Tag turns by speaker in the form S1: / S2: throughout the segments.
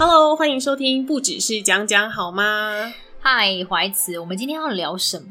S1: Hello，欢迎收听，不只是讲讲好吗？
S2: 嗨，怀慈，我们今天要聊什么？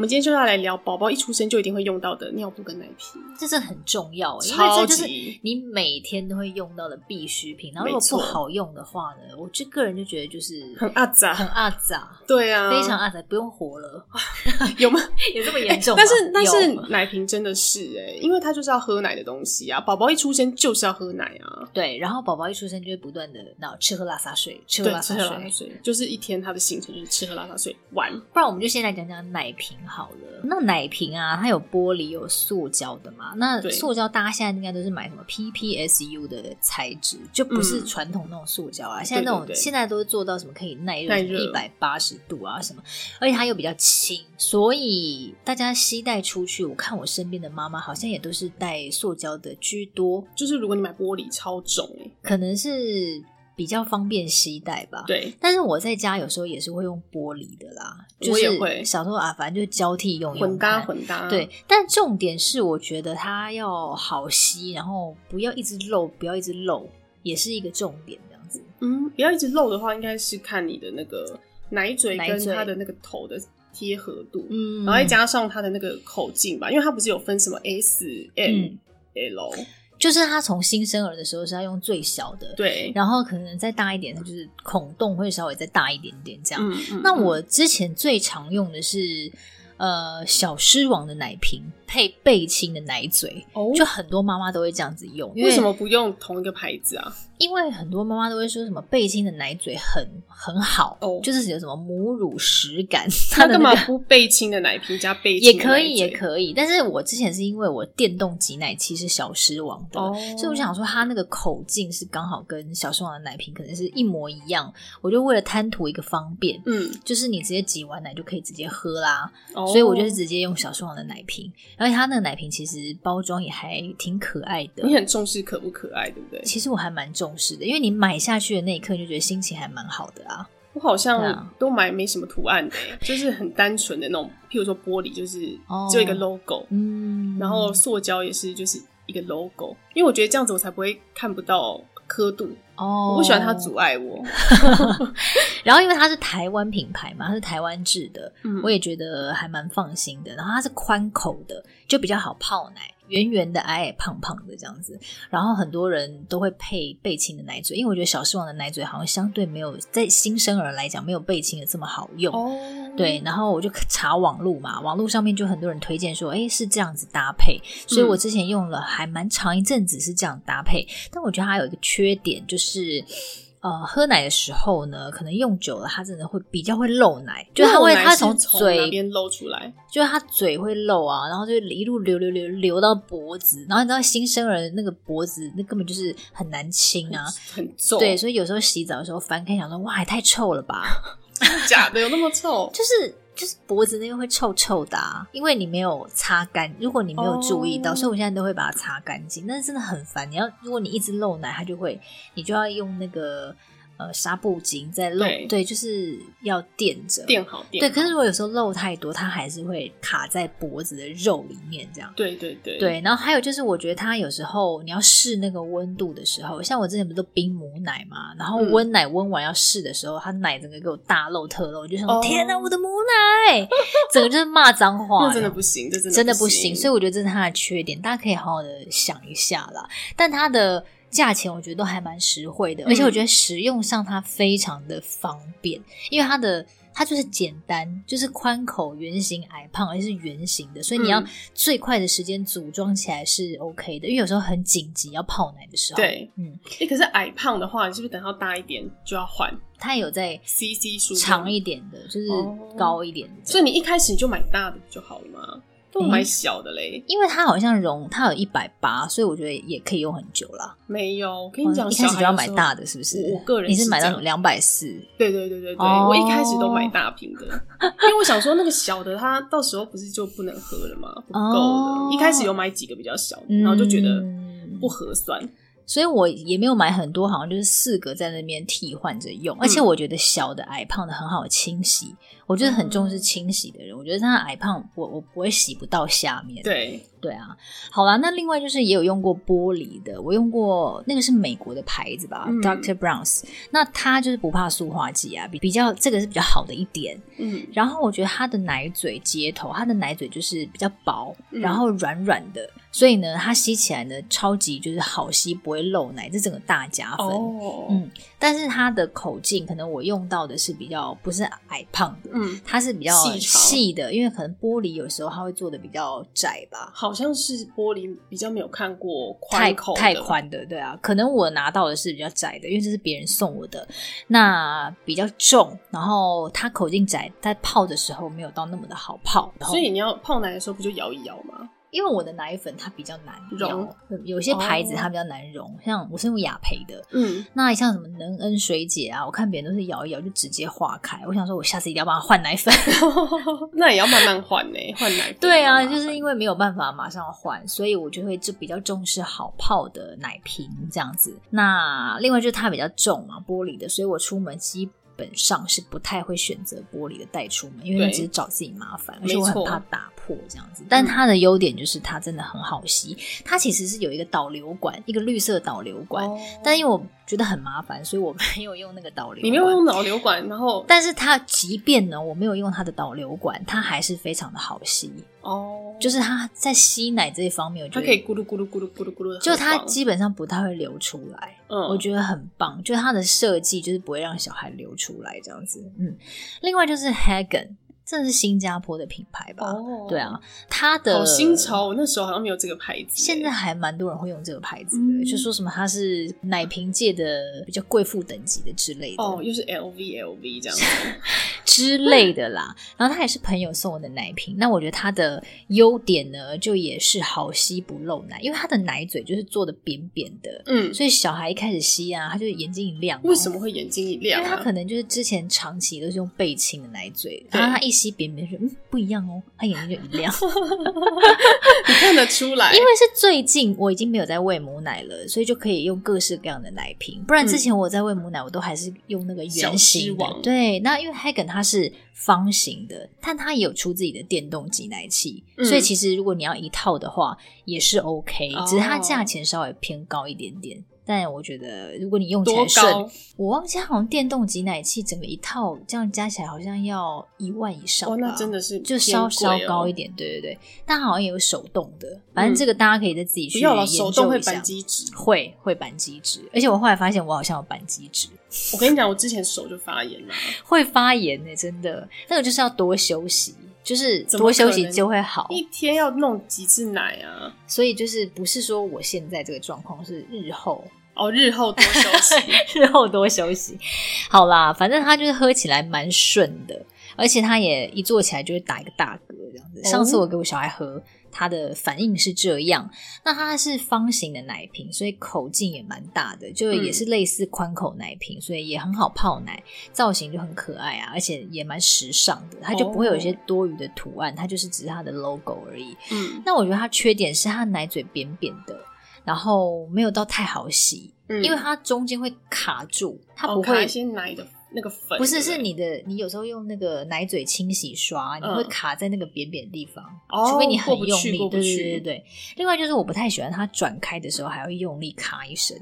S1: 我们今天就要来聊宝宝一出生就一定会用到的尿布跟奶瓶，
S2: 这是很重要，因为这就是你每天都会用到的必需品。然后如果不好用的话呢，我这个人就觉得就是
S1: 很阿杂，
S2: 很阿杂。
S1: 对啊，
S2: 非常阿杂，不用活了，
S1: 有吗？
S2: 有这么严重？
S1: 但是但是奶瓶真的是哎，因为它就是要喝奶的东西啊。宝宝一出生就是要喝奶啊。
S2: 对，然后宝宝一出生就会不断的那吃喝拉撒睡，吃喝拉撒睡，
S1: 就是一天他的行程就是吃喝拉撒睡玩。
S2: 不然我们就先来讲讲奶瓶。好了，那奶瓶啊，它有玻璃，有塑胶的嘛？那塑胶大家现在应该都是买什么 PPSU 的材质，就不是传统那种塑胶啊。嗯、现在那种现在都是做到什么可以耐热一百八十度啊什么，而且它又比较轻，所以大家携带出去，我看我身边的妈妈好像也都是带塑胶的居多。
S1: 就是如果你买玻璃超重，
S2: 可能是。比较方便携带吧，
S1: 对。
S2: 但是我在家有时候也是会用玻璃的啦，
S1: 我也会。
S2: 小时候啊，反正就交替用，用，
S1: 混搭混搭。
S2: 对，但重点是我觉得它要好吸，然后不要一直漏，不要一直漏，也是一个重点。这样子，
S1: 嗯，不要一直漏的话，应该是看你的那个奶嘴跟它的那个头的贴合度，嗯，然后再加上它的那个口径吧，因为它不是有分什么 S、M、L。
S2: 就是他从新生儿的时候是要用最小的，
S1: 对，
S2: 然后可能再大一点，就是孔洞会稍微再大一点点这样。嗯嗯。那我之前最常用的是呃小狮王的奶瓶配贝亲的奶嘴，哦，就很多妈妈都会这样子用。
S1: 为什么不用同一个牌子啊？
S2: 因为很多妈妈都会说什么贝亲的奶嘴很很好，哦，就是有什么母乳实感。
S1: 他干嘛不贝亲的奶瓶加贝亲
S2: 也可以，也可以。但是我之前是因为我电动挤奶器是小狮王的，哦，所以我想说它那个口径是刚好跟小狮王的奶瓶可能是一模一样。我就为了贪图一个方便，嗯，就是你直接挤完奶就可以直接喝啦，哦，所以我就是直接用小狮王的奶瓶。而且它那个奶瓶其实包装也还挺可爱的。
S1: 你很重视可不可爱，对不对？
S2: 其实我还蛮重。是的，因为你买下去的那一刻就觉得心情还蛮好的啊。
S1: 我好像都买没什么图案的，就是很单纯的那种，譬如说玻璃就是只有一个 logo，嗯，然后塑胶也是就是一个 logo，因为我觉得这样子我才不会看不到刻度哦，我不喜欢它阻碍我。
S2: 然后因为它是台湾品牌嘛，它是台湾制的，嗯，我也觉得还蛮放心的。然后它是宽口的，就比较好泡奶。圆圆的、矮矮胖胖的这样子，然后很多人都会配贝亲的奶嘴，因为我觉得小狮王的奶嘴好像相对没有在新生儿来讲没有贝亲的这么好用。哦，对，然后我就查网路嘛，网路上面就很多人推荐说，哎，是这样子搭配，所以我之前用了还蛮长一阵子是这样搭配，但我觉得它有一个缺点就是。呃，喝奶的时候呢，可能用久了，它真的会比较会漏奶，就它会它从嘴
S1: 边漏出来，
S2: 就是它嘴会漏啊，然后就一路流流流流到脖子，然后你知道新生儿那个脖子那根本就是很难清啊，
S1: 很重，
S2: 对，所以有时候洗澡的时候翻开想说，哇，也太臭了吧，
S1: 假的有那么臭？
S2: 就是。就是脖子那个会臭臭的啊，因为你没有擦干。如果你没有注意到，oh. 所以我现在都会把它擦干净。但是真的很烦，你要如果你一直漏奶，它就会，你就要用那个。呃，纱布巾在漏，对，对，就是要垫着，
S1: 垫好，垫好。
S2: 对，可是如果有时候漏太多，它还是会卡在脖子的肉里面，这样。
S1: 对对对。
S2: 对，然后还有就是，我觉得它有时候你要试那个温度的时候，像我之前不是都冰母奶嘛，然后温奶温完要试的时候，它奶整个给我大漏特漏，我就想天哪，我的母奶，整个就是骂脏话，
S1: 那真的不行，这真的
S2: 真的不行。所以我觉得这是它的缺点，大家可以好好的想一下啦。但它的。价钱我觉得都还蛮实惠的，而且我觉得使用上它非常的方便，嗯、因为它的它就是简单，就是宽口、圆形、矮胖，而且是圆形的，所以你要最快的时间组装起来是 OK 的。因为有时候很紧急要泡奶的时候，
S1: 对，嗯，哎、欸，可是矮胖的话，你是不是等到大一点就要换？
S2: 它有在
S1: CC 数
S2: 长一点的，就是高一点的，
S1: 所以你一开始你就买大的就好了嘛。都买小的嘞，
S2: 因为它好像容它有一百八，所以我觉得也可以用很久啦。
S1: 没有，我跟你讲，
S2: 一开始就要买大的，是不是？
S1: 我个人
S2: 你是买到两百四？
S1: 对对对对对，我一开始都买大瓶的，因为我想说那个小的它到时候不是就不能喝了吗？不够了。一开始有买几个比较小的，然后就觉得不合算。
S2: 所以我也没有买很多，好像就是四个在那边替换着用。而且我觉得小的矮胖的很好清洗，我就是很重视清洗的人，我觉得他矮胖我我不会洗不到下面。
S1: 对。
S2: 对啊，好啦，那另外就是也有用过玻璃的，我用过那个是美国的牌子吧，嗯，Dr. Brown's，那它就是不怕塑化剂啊，比比较这个是比较好的一点。嗯，然后我觉得它的奶嘴接头，它的奶嘴就是比较薄，嗯，然后软软的。所以呢，它吸起来呢，超级就是好吸，不会漏奶，这整个大加分。Oh. 嗯，但是它的口径，可能我用到的是比较不是矮胖的，嗯，它是比较细的，因为可能玻璃有时候它会做的比较窄吧。
S1: 好像是玻璃比较没有看过宽口
S2: 太太宽的，对啊，可能我拿到的是比较窄的，因为这是别人送我的，那比较重，然后它口径窄，在泡的时候没有到那么的好泡。
S1: 所以你要泡奶的时候不就摇一摇吗？
S2: 因为我的奶粉它比较难溶，有些牌子它比较难溶，哦、像我是用雅培的，嗯，那像什么能恩水解啊，我看别人都是摇一摇就直接化开。我想说，我下次一定要帮他换奶粉，
S1: 那也要慢慢换呢，换奶粉。
S2: 对啊，就是因为没有办法马上换，所以我就会就比较重视好泡的奶瓶这样子。那另外就是它比较重嘛，玻璃的，所以我出门基本上是不太会选择玻璃的带出门，因为那只是找自己麻烦，而且我很怕打破这样子。但它的优点就是它真的很好吸，它其实是有一个导流管，一个绿色导流管，哦、但因为我觉得很麻烦，所以我没有用那个导流管。
S1: 你没有用导流管，然后，
S2: 但是它即便呢，我没有用它的导流管，它还是非常的好吸哦。就是它在吸奶这一方面，我觉得
S1: 它可以咕噜咕噜咕噜咕噜咕噜，
S2: 就它基本上不太会流出来。嗯，我觉得很棒，就它的设计就是不会让小孩流出来这样子。嗯，另外就是 Hagen。这是新加坡的品牌吧？Oh, 对啊，它的
S1: 好新潮，我那时候好像没有这个牌子。
S2: 现在还蛮多人会用这个牌子的，嗯、就说什么它是奶瓶界的比较贵妇等级的之类的。
S1: 哦，又是 LV LV 这样子
S2: 之类的啦。然后它也是朋友送我的奶瓶。那我觉得它的优点呢，就也是好吸不漏奶，因为它的奶嘴就是做的扁扁的。嗯，所以小孩一开始吸啊，他就眼睛一亮。
S1: 为什么会眼睛一亮、啊？
S2: 因为他可能就是之前长期都是用贝亲的奶嘴，然后他一。吸扁扁说，嗯，不一样哦，他眼睛就一亮，
S1: 你看得出来。
S2: 因为是最近我已经没有在喂母奶了，所以就可以用各式各样的奶瓶。不然之前我在喂母奶，我都还是用那个圆形的。对，那因为 Hagen 它是方形的，但它也有出自己的电动挤奶器，嗯、所以其实如果你要一套的话也是 OK，只是它价钱稍微偏高一点点。但我觉得，如果你用起来顺，我忘记好像电动挤奶器整个一套这样加起来好像要一万以上吧。
S1: 哦，那真的是
S2: 就稍稍高一点，对对对。但好像也有手动的，反正这个大家可以再自己去研究一下。
S1: 手动会扳机指，
S2: 会会扳机指，而且我后来发现我好像有扳机指。
S1: 我跟你讲，我之前手就发炎了，
S2: 会发炎呢、欸，真的。那个就是要多休息。就是多休息就会好，
S1: 一天要弄几次奶啊？
S2: 所以就是不是说我现在这个状况，是日后
S1: 哦，日后多休息，
S2: 日后多休息。好啦，反正它就是喝起来蛮顺的，而且它也一坐起来就会打一个大嗝这样子。上次我给我小孩喝。它的反应是这样，那它是方形的奶瓶，所以口径也蛮大的，就也是类似宽口奶瓶，嗯、所以也很好泡奶，造型就很可爱啊，而且也蛮时尚的，它就不会有一些多余的图案，它就是只是它的 logo 而已。嗯，那我觉得它缺点是它奶嘴扁扁的，然后没有到太好洗，嗯、因为它中间会卡住，它不会。
S1: 先奶的。那个粉
S2: 不是，是你的，你有时候用那个奶嘴清洗刷，你会卡在那个扁扁的地方，嗯、除非你很用力。对对对对。另外就是我不太喜欢它转开的时候还要用力卡一声，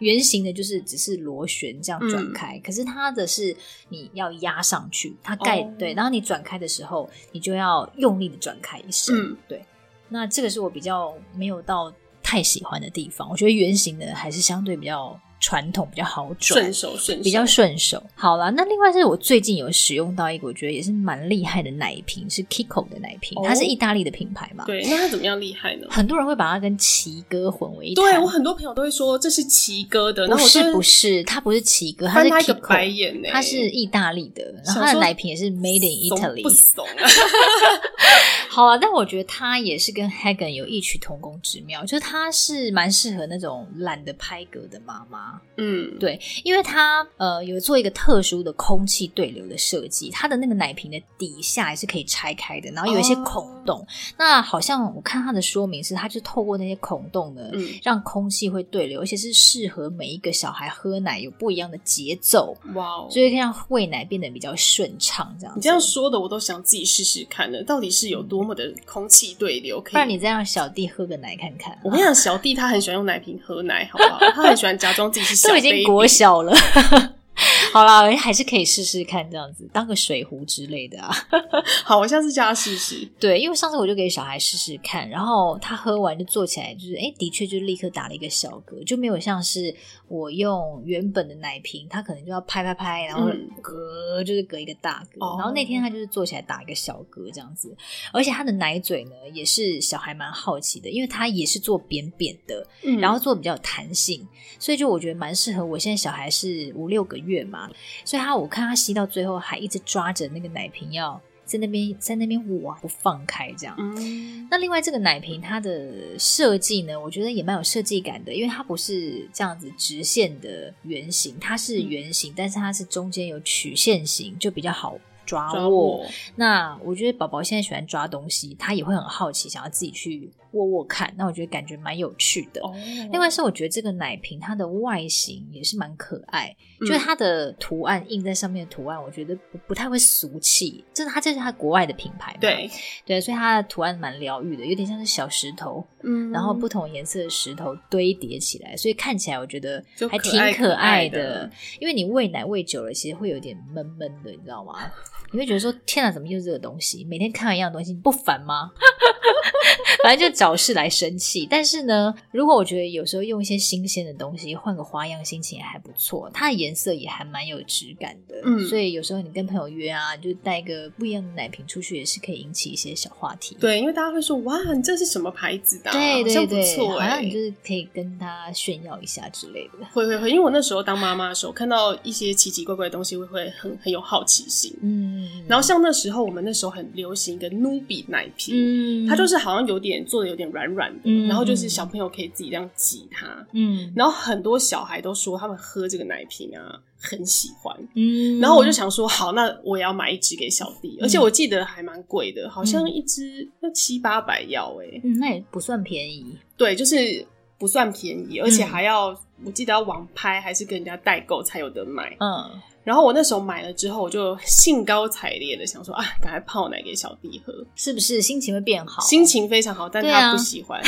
S2: 圆形的就是只是螺旋这样转开，嗯、可是它的是你要压上去，它盖、哦、对，然后你转开的时候你就要用力的转开一声，嗯、对。那这个是我比较没有到太喜欢的地方，我觉得圆形的还是相对比较。传统比较好转，
S1: 顺手顺手
S2: 比较顺手。好了，那另外是我最近有使用到一个，我觉得也是蛮厉害的奶瓶，是 Kiko 的奶瓶，哦、它是意大利的品牌嘛？
S1: 对，那它怎么样厉害呢？
S2: 很多人会把它跟奇哥混为一谈。
S1: 对，我很多朋友都会说这是奇哥的，
S2: 不是不是，它不是奇哥，它是 Kiko，
S1: 白眼
S2: 它是意大利的，然后它的奶瓶也是 Made in Italy。
S1: 不怂啊！
S2: 好啊，但我觉得他也是跟 Hagen 有异曲同工之妙，就是他是蛮适合那种懒得拍嗝的妈妈。
S1: 嗯，
S2: 对，因为他呃有做一个特殊的空气对流的设计，它的那个奶瓶的底下也是可以拆开的，然后有一些孔洞。哦、那好像我看它的说明是，它就透过那些孔洞呢，嗯、让空气会对流，而且是适合每一个小孩喝奶有不一样的节奏。哇哦，所以可以让喂奶变得比较顺畅。这样，
S1: 你这样说的，我都想自己试试看了，到底是有多么的空气对流？可以，
S2: 不然你再让小弟喝个奶看看。啊、
S1: 我跟你讲，小弟他很喜欢用奶瓶喝奶，好不好？他很喜欢假装自己是小，
S2: 都已经国小了。好啦，还是可以试试看这样子，当个水壶之类的啊。
S1: 好，我下次叫他试试。
S2: 对，因为上次我就给小孩试试看，然后他喝完就坐起来，就是哎，的确就立刻打了一个小嗝，就没有像是我用原本的奶瓶，他可能就要拍拍拍，然后嗝就是嗝一个大嗝。哦、然后那天他就是坐起来打一个小嗝这样子，而且他的奶嘴呢也是小孩蛮好奇的，因为他也是做扁扁的，嗯、然后做比较有弹性，所以就我觉得蛮适合。我现在小孩是五六个月嘛。所以他，我看他吸到最后还一直抓着那个奶瓶，要在那边在那边捂啊不放开这样。嗯。那另外这个奶瓶它的设计呢，我觉得也蛮有设计感的，因为它不是这样子直线的圆形，它是圆形，嗯、但是它是中间有曲线型，就比较好抓握。抓握。那我觉得宝宝现在喜欢抓东西，他也会很好奇，想要自己去。握握看，那我觉得感觉蛮有趣的。Oh. 另外是我觉得这个奶瓶它的外形也是蛮可爱，嗯、就是它的图案印在上面的图案，我觉得不不太会俗气。这是它这是它国外的品牌嘛，
S1: 对
S2: 对，所以它的图案蛮疗愈的，有点像是小石头，嗯，然后不同颜色的石头堆叠起来，所以看起来我觉得还挺可爱的。爱的因为你喂奶喂久了，其实会有点闷闷的，你知道吗？你会觉得说天哪，怎么又是这个东西？每天看一样东西，你不烦吗？反正就找事来生气。但是呢，如果我觉得有时候用一些新鲜的东西，换个花样，心情也还不错。它的颜色也还蛮有质感的，嗯，所以有时候你跟朋友约啊，就带个不一样的奶瓶出去，也是可以引起一些小话题。
S1: 对，因为大家会说哇，你这是什么牌子的？
S2: 对对对，好像不错
S1: 欸，
S2: 好像你就是可以跟他炫耀一下之类的。
S1: 会会会，因为我那时候当妈妈的时候，看到一些奇奇怪怪的东西，会会很很有好奇心。嗯，然后像那时候我们那时候很流行一个努比奶瓶，嗯，它就是好像有点做的有点软软的，嗯、然后就是小朋友可以自己这样挤它，嗯，然后很多小孩都说他们喝这个奶瓶啊很喜欢，嗯，然后我就想说好，那我也要买一支给小弟，嗯、而且我记得还蛮贵的，好像一支要七八百要哎、欸，
S2: 嗯，那也不算便宜，
S1: 对，就是不算便宜，而且还要、嗯、我记得要网拍还是跟人家代购才有得买，嗯。然后我那时候买了之后，我就兴高采烈的想说啊，赶快泡奶给小弟喝，
S2: 是不是心情会变好？
S1: 心情非常好，但他不喜欢，啊、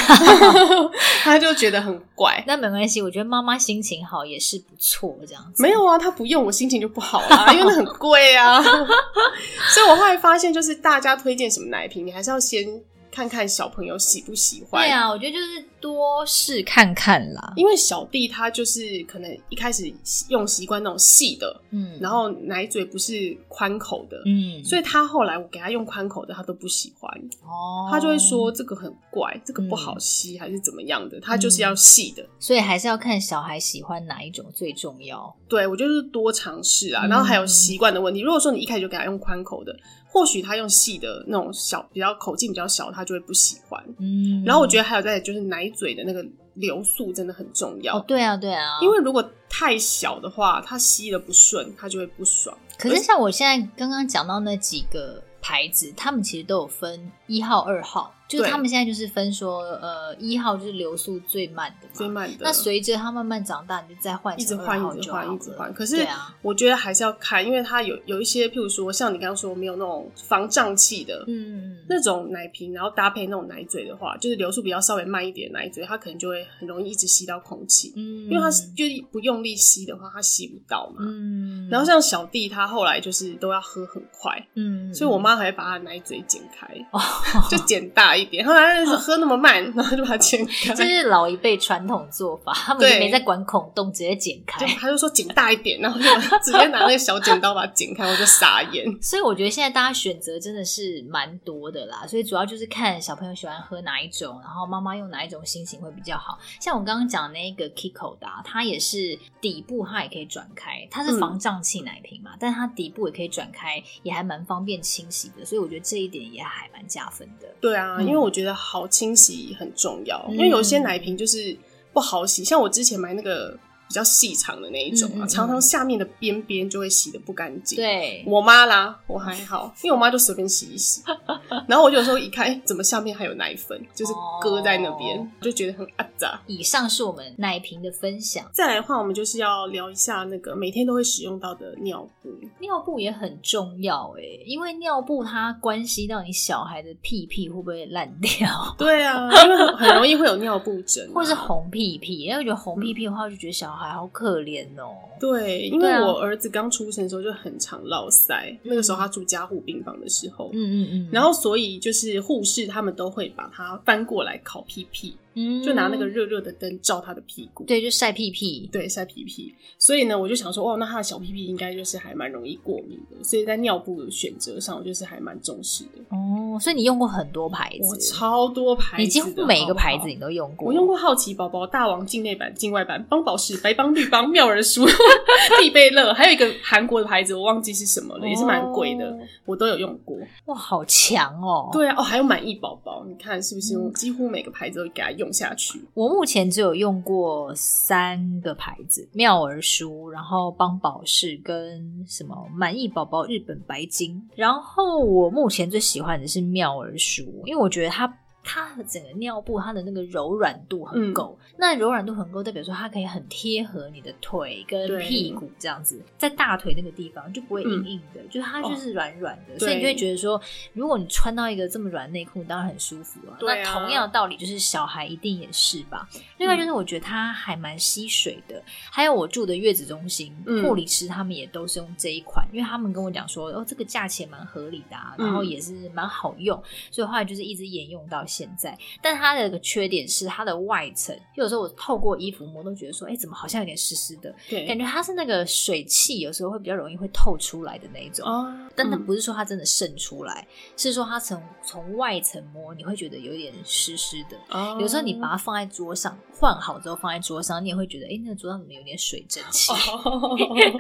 S1: 他就觉得很怪。
S2: 那没关系，我觉得妈妈心情好也是不错，这样子。
S1: 没有啊，他不用，我心情就不好啊，因为那很贵啊。所以我后来发现，就是大家推荐什么奶瓶，你还是要先。看看小朋友喜不喜欢。
S2: 对啊，我觉得就是多试看看啦。
S1: 因为小弟他就是可能一开始用习惯那种细的，嗯，然后奶嘴不是宽口的，嗯，所以他后来我给他用宽口的，他都不喜欢。哦，他就会说这个很怪，这个不好吸，还是怎么样的？他就是要细的，
S2: 所以还是要看小孩喜欢哪一种最重要。
S1: 对，我就是多尝试啊，然后还有习惯的问题。如果说你一开始就给他用宽口的。或许他用细的那种小，比较口径比较小，他就会不喜欢。嗯，然后我觉得还有在就是奶嘴的那个流速真的很重要。
S2: 哦，对啊，对啊，
S1: 因为如果太小的话，他吸的不顺，他就会不爽。
S2: 可是像我现在刚刚讲到那几个牌子，他们其实都有分一号、二号。就是他们现在就是分说，呃，一号就是流速最慢的，
S1: 最慢的。
S2: 那随着他慢慢长大，你就再换，
S1: 一直换，一直换，一直换。可是，我觉得还是要看，因为它有有一些，譬如说，像你刚刚说没有那种防胀气的，嗯，那种奶瓶，然后搭配那种奶嘴的话，就是流速比较稍微慢一点的奶嘴，它可能就会很容易一直吸到空气，嗯，因为它是就不用力吸的话，它吸不到嘛，嗯。然后像小弟他后来就是都要喝很快，嗯，所以我妈还会把他奶嘴剪开，哦，就剪大。一点，后来喝那么慢，然后就把它剪开。
S2: 这是老一辈传统做法，他们就没在管孔洞，直接剪开。
S1: 他就说剪大一点，然后就 直接拿那个小剪刀把它剪开，我就傻眼。
S2: 所以我觉得现在大家选择真的是蛮多的啦，所以主要就是看小朋友喜欢喝哪一种，然后妈妈用哪一种心情会比较好。像我刚刚讲那个 Kiko 的，啊它也是底部它也可以转开，它是防胀气奶瓶嘛，嗯、但它底部也可以转开，也还蛮方便清洗。洗的，所以我觉得这一点也还蛮加分的。
S1: 对啊，嗯、因为我觉得好清洗很重要，嗯、因为有些奶瓶就是不好洗，像我之前买那个。比较细长的那一种啊，嗯嗯，常常下面的边边就会洗的不干净。
S2: 对，
S1: 我妈啦，我还好，因为我妈就随便洗一洗。然后我有时候一看，哎、欸，怎么下面还有奶粉，就是搁在那边，哦、就觉得很阿杂。
S2: 以上是我们奶瓶的分享。
S1: 再来的话，我们就是要聊一下那个每天都会使用到的尿布。
S2: 尿布也很重要哎，因为尿布它关系到你小孩的屁屁会不会烂掉。
S1: 对啊，因为很容易会有尿布疹、啊，
S2: 或者是红屁屁。因为我觉得红屁屁的话，就觉得小孩。还好可怜哦。
S1: 对，因为我儿子刚出生的时候就很常落塞，那个时候他住加护病房的时候，嗯嗯嗯，然后所以就是护士他们都会把他翻过来烤屁屁。就拿那个热热的灯照他的屁股，
S2: 对，就晒屁屁，
S1: 对，晒屁屁。所以呢，我就想说，哦，那他的小屁屁应该就是还蛮容易过敏的。所以在尿布的选择上，我就是还蛮重视的。
S2: 哦，所以你用过很多牌子，
S1: 我超多牌子，
S2: 你几乎每一个牌子你都用过。
S1: 我用过好奇宝宝、大王境内版、境外版、邦宝适、白邦、绿邦、妙儿舒、必贝乐，还有一个韩国的牌子，我忘记是什么了，哦、也是蛮贵的，我都有用过。
S2: 哇，好强哦！
S1: 对啊，哦，还有满意宝宝，你看是不是？我几乎每个牌子都给他用下去。
S2: 我目前只有用过三个牌子：妙儿舒，然后帮宝适跟什么满意宝宝日本白金。然后我目前最喜欢的是妙儿舒，因为我觉得它。它的整个尿布，它的那个柔软度很够。嗯、那柔软度很够，代表说它可以很贴合你的腿跟屁股这样子，在大腿那个地方就不会硬硬的，嗯、就它就是软软的，哦、所以你就会觉得说，如果你穿到一个这么软内裤，当然很舒服啊。啊，那同样的道理就是小孩一定也是吧。另外就是我觉得它还蛮吸水的，还有我住的月子中心护、嗯、理师他们也都是用这一款，因为他们跟我讲说，哦，这个价钱蛮合理的，啊，然后也是蛮好用，所以后来就是一直沿用到。现在，但它的一个缺点是它的外层，有时候我透过衣服摸都觉得说，哎、欸，怎么好像有点湿湿的？对，感觉它是那个水汽，有时候会比较容易会透出来的那一种。哦，但它不是说它真的渗出来，嗯、是说它从从外层摸，你会觉得有点湿湿的。哦，有时候你把它放在桌上，换好之后放在桌上，你也会觉得，哎、欸，那个桌上怎么有点水蒸气？哦、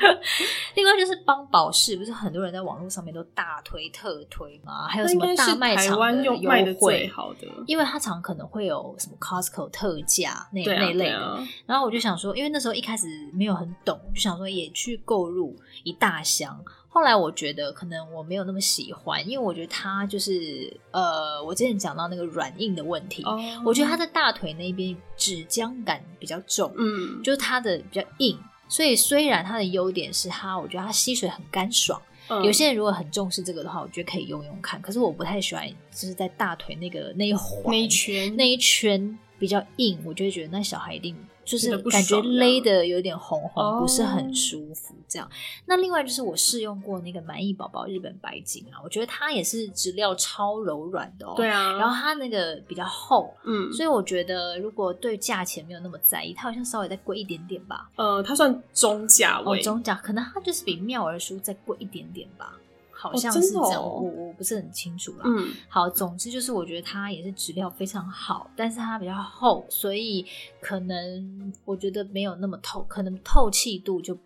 S2: 另外就是帮宝适，不是很多人在网络上面都大推特推吗？还有什么大卖场的优惠？好的。因为它常可能会有什么 Costco 特价那那类的，然后我就想说，因为那时候一开始没有很懂，就想说也去购入一大箱。后来我觉得可能我没有那么喜欢，因为我觉得它就是呃，我之前讲到那个软硬的问题，哦、我觉得它的大腿那边纸浆感比较重，嗯，就是它的比较硬，所以虽然它的优点是它，我觉得它吸水很干爽。嗯、有些人如果很重视这个的话，我觉得可以用用看。可是我不太喜欢，就是在大腿那个那一环那一圈那一圈比较硬，我就会觉得那小孩一定。就是感觉勒的有点红红，不是很舒服。这样，哦、那另外就是我试用过那个满意宝宝日本白金啊，我觉得它也是质料超柔软的哦。对啊，然后它那个比较厚，嗯，所以我觉得如果对价钱没有那么在意，它好像稍微再贵一点点吧。
S1: 呃，它算中价位，
S2: 哦，中价，可能它就是比妙儿舒再贵一点点吧。好像是这样，我我不是很清楚啦。嗯，好，总之就是我觉得它也是质料非常好，但是它比较厚，所以可能我觉得没有那么透，可能透气度就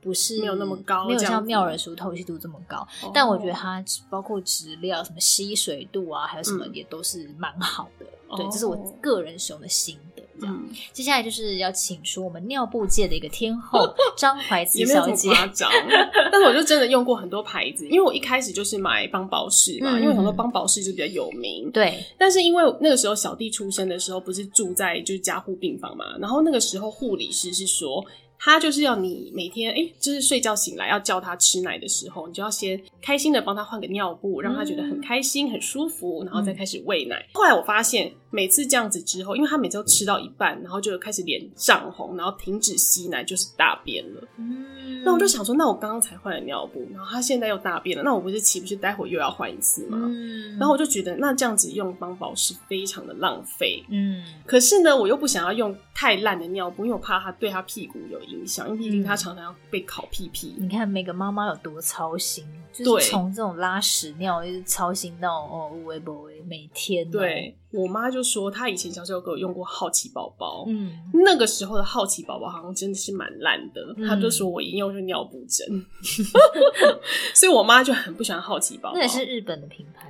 S2: 不是
S1: 没有那么高，
S2: 没有像妙儿舒透气度这么高。哦、但我觉得它包括质料、什么吸水度啊，还有什么也都是蛮好的。嗯、对，这是我个人使用的心得。嗯，接下来就是要请出我们尿布界的一个天后 张怀慈小姐。夸张，
S1: 但是我就真的用过很多牌子，因为我一开始就是买邦宝适嘛，嗯、因为很多邦宝适就比较有名。
S2: 对，
S1: 但是因为那个时候小弟出生的时候不是住在就是加护病房嘛，然后那个时候护理师是说。他就是要你每天，哎、欸，就是睡觉醒来要叫他吃奶的时候，你就要先开心的帮他换个尿布，让他觉得很开心、很舒服，然后再开始喂奶。嗯、后来我发现，每次这样子之后，因为他每次都吃到一半，然后就开始脸涨红，然后停止吸奶，就是大便了。嗯，那我就想说，那我刚刚才换了尿布，然后他现在又大便了，那我不是岂不是待会又要换一次吗？嗯，然后我就觉得，那这样子用邦宝适非常的浪费。嗯，可是呢，我又不想要用太烂的尿布，因为我怕他对他屁股有影响，因为毕竟他常常要被烤屁屁。
S2: 嗯、你看每个妈妈有多操心，就是从这种拉屎尿一直操心到哦，微博每天、喔、
S1: 对。我妈就说，她以前小时候给我用过好奇宝宝，嗯，那个时候的好奇宝宝好像真的是蛮烂的，她、嗯、就说我一用就尿布疹，所以我妈就很不喜欢好奇宝宝。
S2: 那也是日本的品牌吗？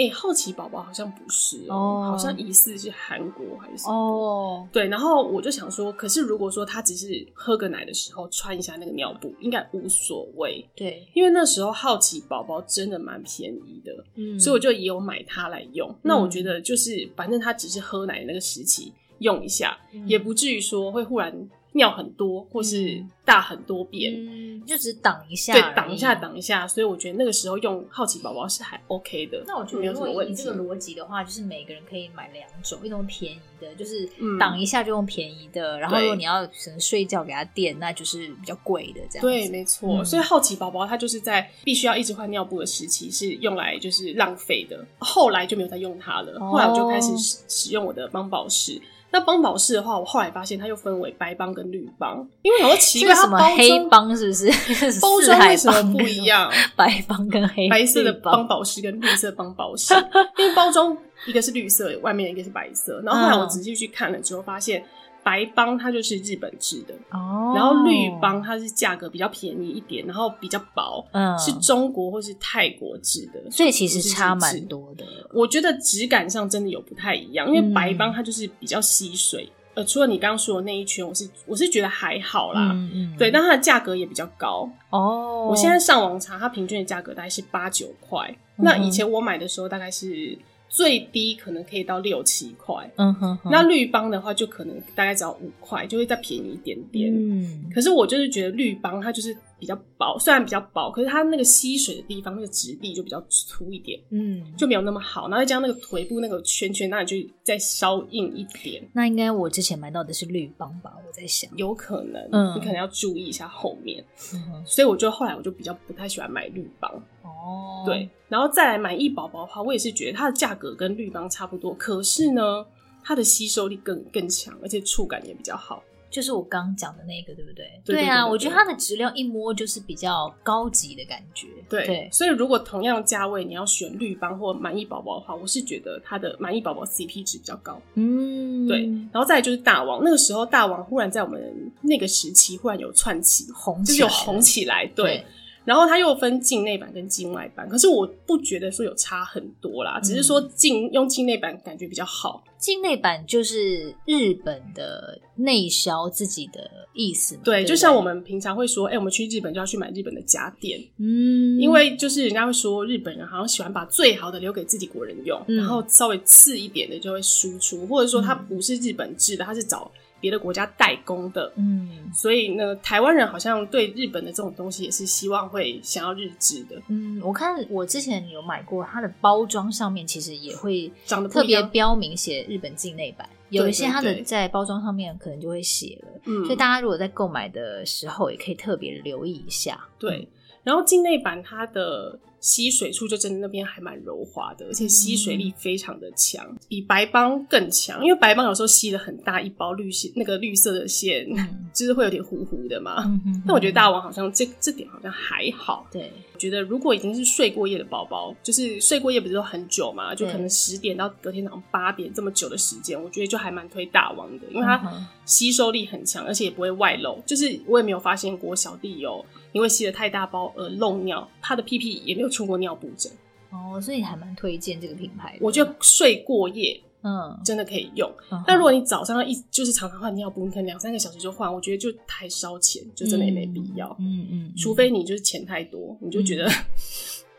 S1: 哎、欸，好奇宝宝好像不是哦、喔，oh. 好像疑似是韩国还是？哦，oh. 对，然后我就想说，可是如果说他只是喝个奶的时候穿一下那个尿布，应该无所谓。
S2: 对，
S1: 因为那时候好奇宝宝真的蛮便宜的，嗯，所以我就也有买它来用。嗯、那我觉得就是，反正他只是喝奶的那个时期用一下，嗯、也不至于说会忽然。尿很多，或是大很多遍，
S2: 嗯、就只挡一下，
S1: 对，挡一下，挡一下。所以我觉得那个时候用好奇宝宝是还 OK 的。
S2: 那我觉得，如果以这个逻辑的话，就是每个人可以买两种，一种便宜的，就是挡一下就用便宜的。嗯、然后如果你要可能睡觉给他垫，那就是比较贵的这样。
S1: 对，没错。嗯、所以好奇宝宝它就是在必须要一直换尿布的时期是用来就是浪费的。后来就没有再用它了，后来我就开始使使用我的邦宝适。那帮宝适的话，我后来发现它又分为白帮跟绿帮，因为有个奇怪，它包装
S2: 黑帮是不是？
S1: 包装为什么不一样？
S2: 白帮跟黑
S1: 白色的帮宝适跟绿色帮宝适，因为包装一个是绿色，外面一个是白色。然后后来我仔细去看了之后，发现。白帮它就是日本制的。哦，然后绿邦它是价格比较便宜一点，然后比较薄，嗯，是中国或是泰国制的，
S2: 所以其实差蛮多的。
S1: 我觉得质感上真的有不太一样，因为白帮它就是比较吸水，呃，除了你刚刚说的那一圈，我是我是觉得还好啦，嗯嗯，对，但它的价格也比较高。哦。我现在上网查，它平均的价格大概是八九块，那以前我买的时候大概是。最低可能可以到六七块，嗯哼，哼，那绿邦的话就可能大概只要五块，就会再便宜一点点。嗯，可是我就是觉得绿邦它就是比较薄，虽然比较薄，可是它那个吸水的地方那个质地就比较粗一点，嗯，就没有那么好。然后再加上那个腿部那个圈圈，那你就再稍硬一点。
S2: 那应该我之前买到的是绿邦吧？我在想，
S1: 有可能，嗯，你可能要注意一下后面。嗯，所以我就后来我就比较不太喜欢买绿邦。哦，对，然后再来买易宝宝的话，我也是觉得它的价格跟绿邦差不多，可是呢，它的吸收力更更强，而且触感也比较好，
S2: 就是我刚讲的那个，对不对？对，对，对，对，对啊，我觉得它的质量一摸就是比较高级的感觉。
S1: 对，对，所以如果同样价位你要选绿邦或满意宝宝的话，我是觉得它的满意宝宝 CP 值比较高。嗯，对，然后再来就是大王，那个时候大王忽然在我们那个时期忽然有窜起，红起来，就是有红起来，对。对然后它又分境内版跟境外版，可是我不觉得说有差很多啦，只是说境用境内版感觉比较好。
S2: 境内版就是日本的内销自己的意思嘛，
S1: 对，对对，就像我们平常会说，哎、欸，我们去日本就要去买日本的家电，嗯，因为就是人家会说日本人好像喜欢把最好的留给自己国人用，嗯、然后稍微次一点的就会输出，或者说它不是日本制的，它是找。别的国家代工的，嗯，所以呢，台湾人好像对日本的这种东西也是希望会想要日制的。
S2: 嗯，我看我之前有买过，它的包装上面其实也会长得特别标明写日本境内版，有一些它的在包装上面可能就会写了，嗯，所以大家如果在购买的时候也可以特别留意一下。
S1: 对，然后境内版它的。吸水处就真的那边还蛮柔滑的，而且吸水力非常的强，嗯、比白邦更强。因为白邦有时候吸了很大一包绿线，那个绿色的线，嗯、就是会有点糊糊的嘛。但、我觉得大王好像这这点好像还好。对，我觉得如果已经是睡过夜的宝宝，就是睡过夜不是都很久嘛，就可能十点到隔天早上八点这么久的时间，我觉得就还蛮推大王的，因为它吸收力很强，而且也不会外漏。就是我也没有发现过小弟有。因为吸了太大包而漏尿，他的屁屁也没有出过尿布疹
S2: 哦，所以还蛮推荐这个品牌的。
S1: 我觉得睡过夜，嗯，真的可以用。嗯、但如果你早上要一就是常常换尿布，你可能两三个小时就换，我觉得就太烧钱，就真的也没必要。嗯嗯，嗯嗯，除非你就是钱太多，你就觉得、嗯、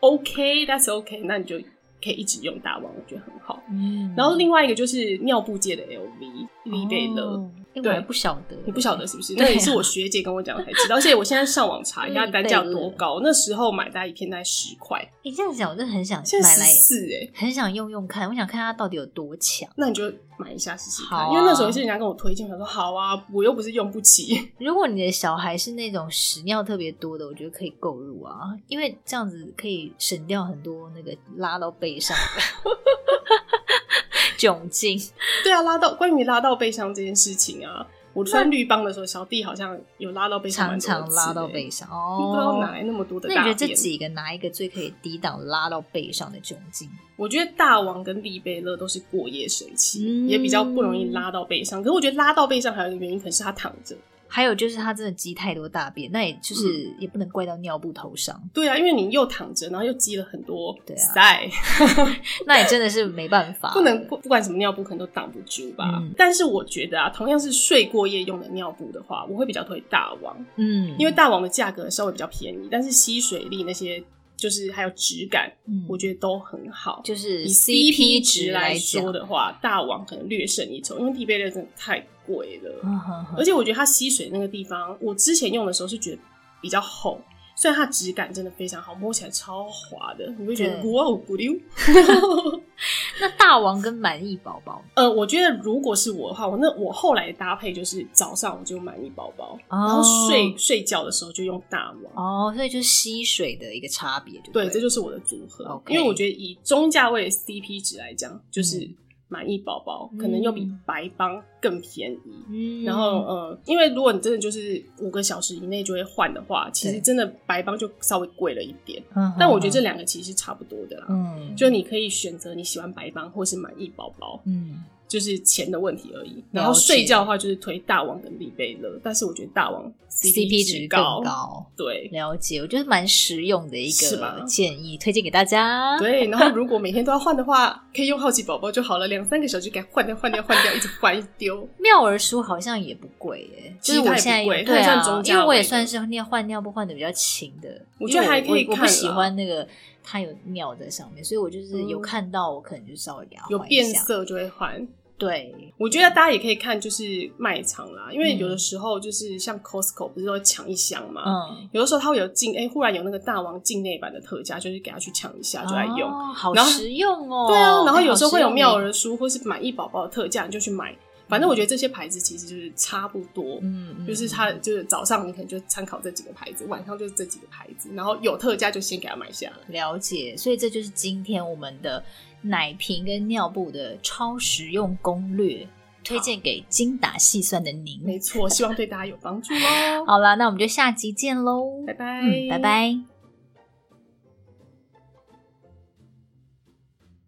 S1: OK，that's OK，那你就可以一直用大王，我觉得很好。嗯，然后另外一个就是尿布界的 LV，Libre 了。
S2: 对，我还不晓得，
S1: 你不晓得是不是？那也是我学姐跟我讲才知道。而且我现在上网查一下单价有多高，那时候买大概一片大概十块。
S2: 你这样讲，我真的很想买来试哎，很想用用看，我想看它到底有多强。
S1: 那你就买一下试试看，因为那时候是人家跟我推荐，我说好啊，我又不是用不起。
S2: 如果你的小孩是那种屎尿特别多的，我觉得可以购入啊，因为这样子可以省掉很多那个拉到背上的 窘境。
S1: 对啊，拉到关于拉到背上这件事情啊。我穿绿帮的时候，小弟好像有拉到背上，
S2: 常常拉到背上哦，
S1: 不知道哪来那么多的。
S2: 那你觉得这几个哪一个最可以抵挡拉到背上的窘境？
S1: 我觉得大王跟利贝勒都是过夜神器，嗯，也比较不容易拉到背上。可是我觉得拉到背上还有一个原因，可能是他躺着。
S2: 还有就是他真的积太多大便，那也就是也不能怪到尿布头上。
S1: 嗯、对啊，因为你又躺着，然后又积了很多
S2: 对
S1: 啊，
S2: 那也真的是没办法，
S1: 不能不管什么尿布可能都挡不住吧。嗯、但是我觉得啊，同样是睡过夜用的尿布的话，我会比较推大王，嗯，因为大王的价格稍微比较便宜，但是吸水力那些。就是还有质感，嗯，我觉得都很好。
S2: 就是
S1: 以 CP 值来说的话，大王可能略胜一筹，因为蒂贝勒真的太贵了。而且我觉得它吸水那个地方，我之前用的时候是觉得比较厚。虽然它质感真的非常好，摸起来超滑的，你会觉得哇哦，咕溜。
S2: 那大王跟满意宝宝，
S1: 呃，我觉得如果是我的话，我那我后来的搭配就是早上我就满意宝宝，哦，然后睡睡觉的时候就用大王。
S2: 哦，所以就是吸水的一个差别，
S1: 对，这就是我的组合。因为我觉得以中价位 CP 值来讲，就是。嗯满意宝宝可能又比白帮更便宜，嗯，然后呃，因为如果你真的就是五个小时以内就会换的话，其实真的白帮就稍微贵了一点，嗯，但我觉得这两个其实是差不多的啦，嗯，就你可以选择你喜欢白帮或是满意宝宝，嗯。就是钱的问题而已。然后睡觉的话，就是推大王跟利贝勒，但是我觉得大王
S2: CP 值高。
S1: 对，
S2: 了解，我觉得蛮实用的一个建议，推荐给大家。
S1: 对，然后如果每天都要换的话，可以用好奇宝宝就好了，两三个小时给它换掉、换掉、换掉，一直换一丢。
S2: 妙儿书好像也不贵耶，就是我现在对啊，因为我也算是尿换尿布换的比较勤的，
S1: 我觉得还可以看。
S2: 我不喜欢那个它有尿在上面，所以我就是有看到，我可能就稍微给它
S1: 有变色就会换。
S2: 对，
S1: 我觉得大家也可以看，就是卖场啦，因为有的时候就是像 Costco 不是会抢一箱嘛，嗯，有的时候它会有境，哎、欸，忽然有那个大王境内版的特价，就是给他去抢一下就来用，
S2: 哦，好实用哦。
S1: 对啊，然后有时候会有妙儿书或是满意宝宝的特价，你就去买。反正我觉得这些牌子其实就是差不多，嗯，就是它就是早上你可能就参考这几个牌子，晚上就是这几个牌子，然后有特价就先给它买下来。
S2: 了解，所以这就是今天我们的奶瓶跟尿布的超实用攻略，推荐给精打细算的您。
S1: 没错，希望对大家有帮助哦。
S2: 好了，那我们就下集见喽，
S1: 拜拜，
S2: 嗯，拜拜。